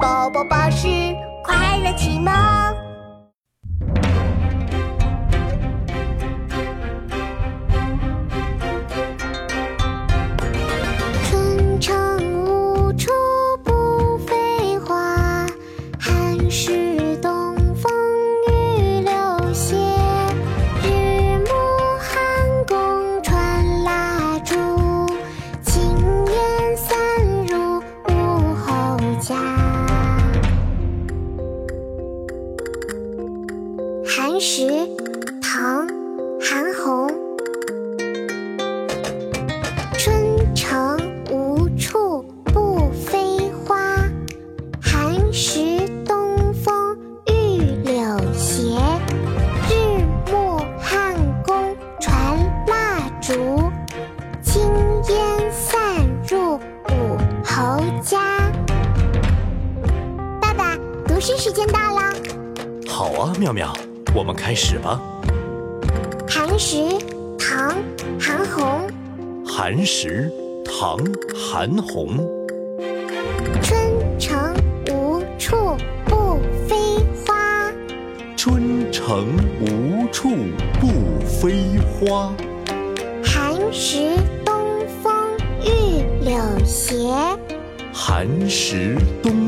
宝宝巴士快乐启蒙。春城无处不飞花，寒食寒食，唐·韩翃。春城无处不飞花，寒食东风御柳斜。日暮汉宫传蜡烛，轻烟散入五侯家。爸爸，读诗时间到了。好啊，妙妙，我们开始吧。寒食，唐·韩翃。寒食，唐·韩翃。春城无处不飞花，春城无处不飞花。寒食东风御柳斜。寒食东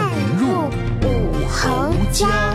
家。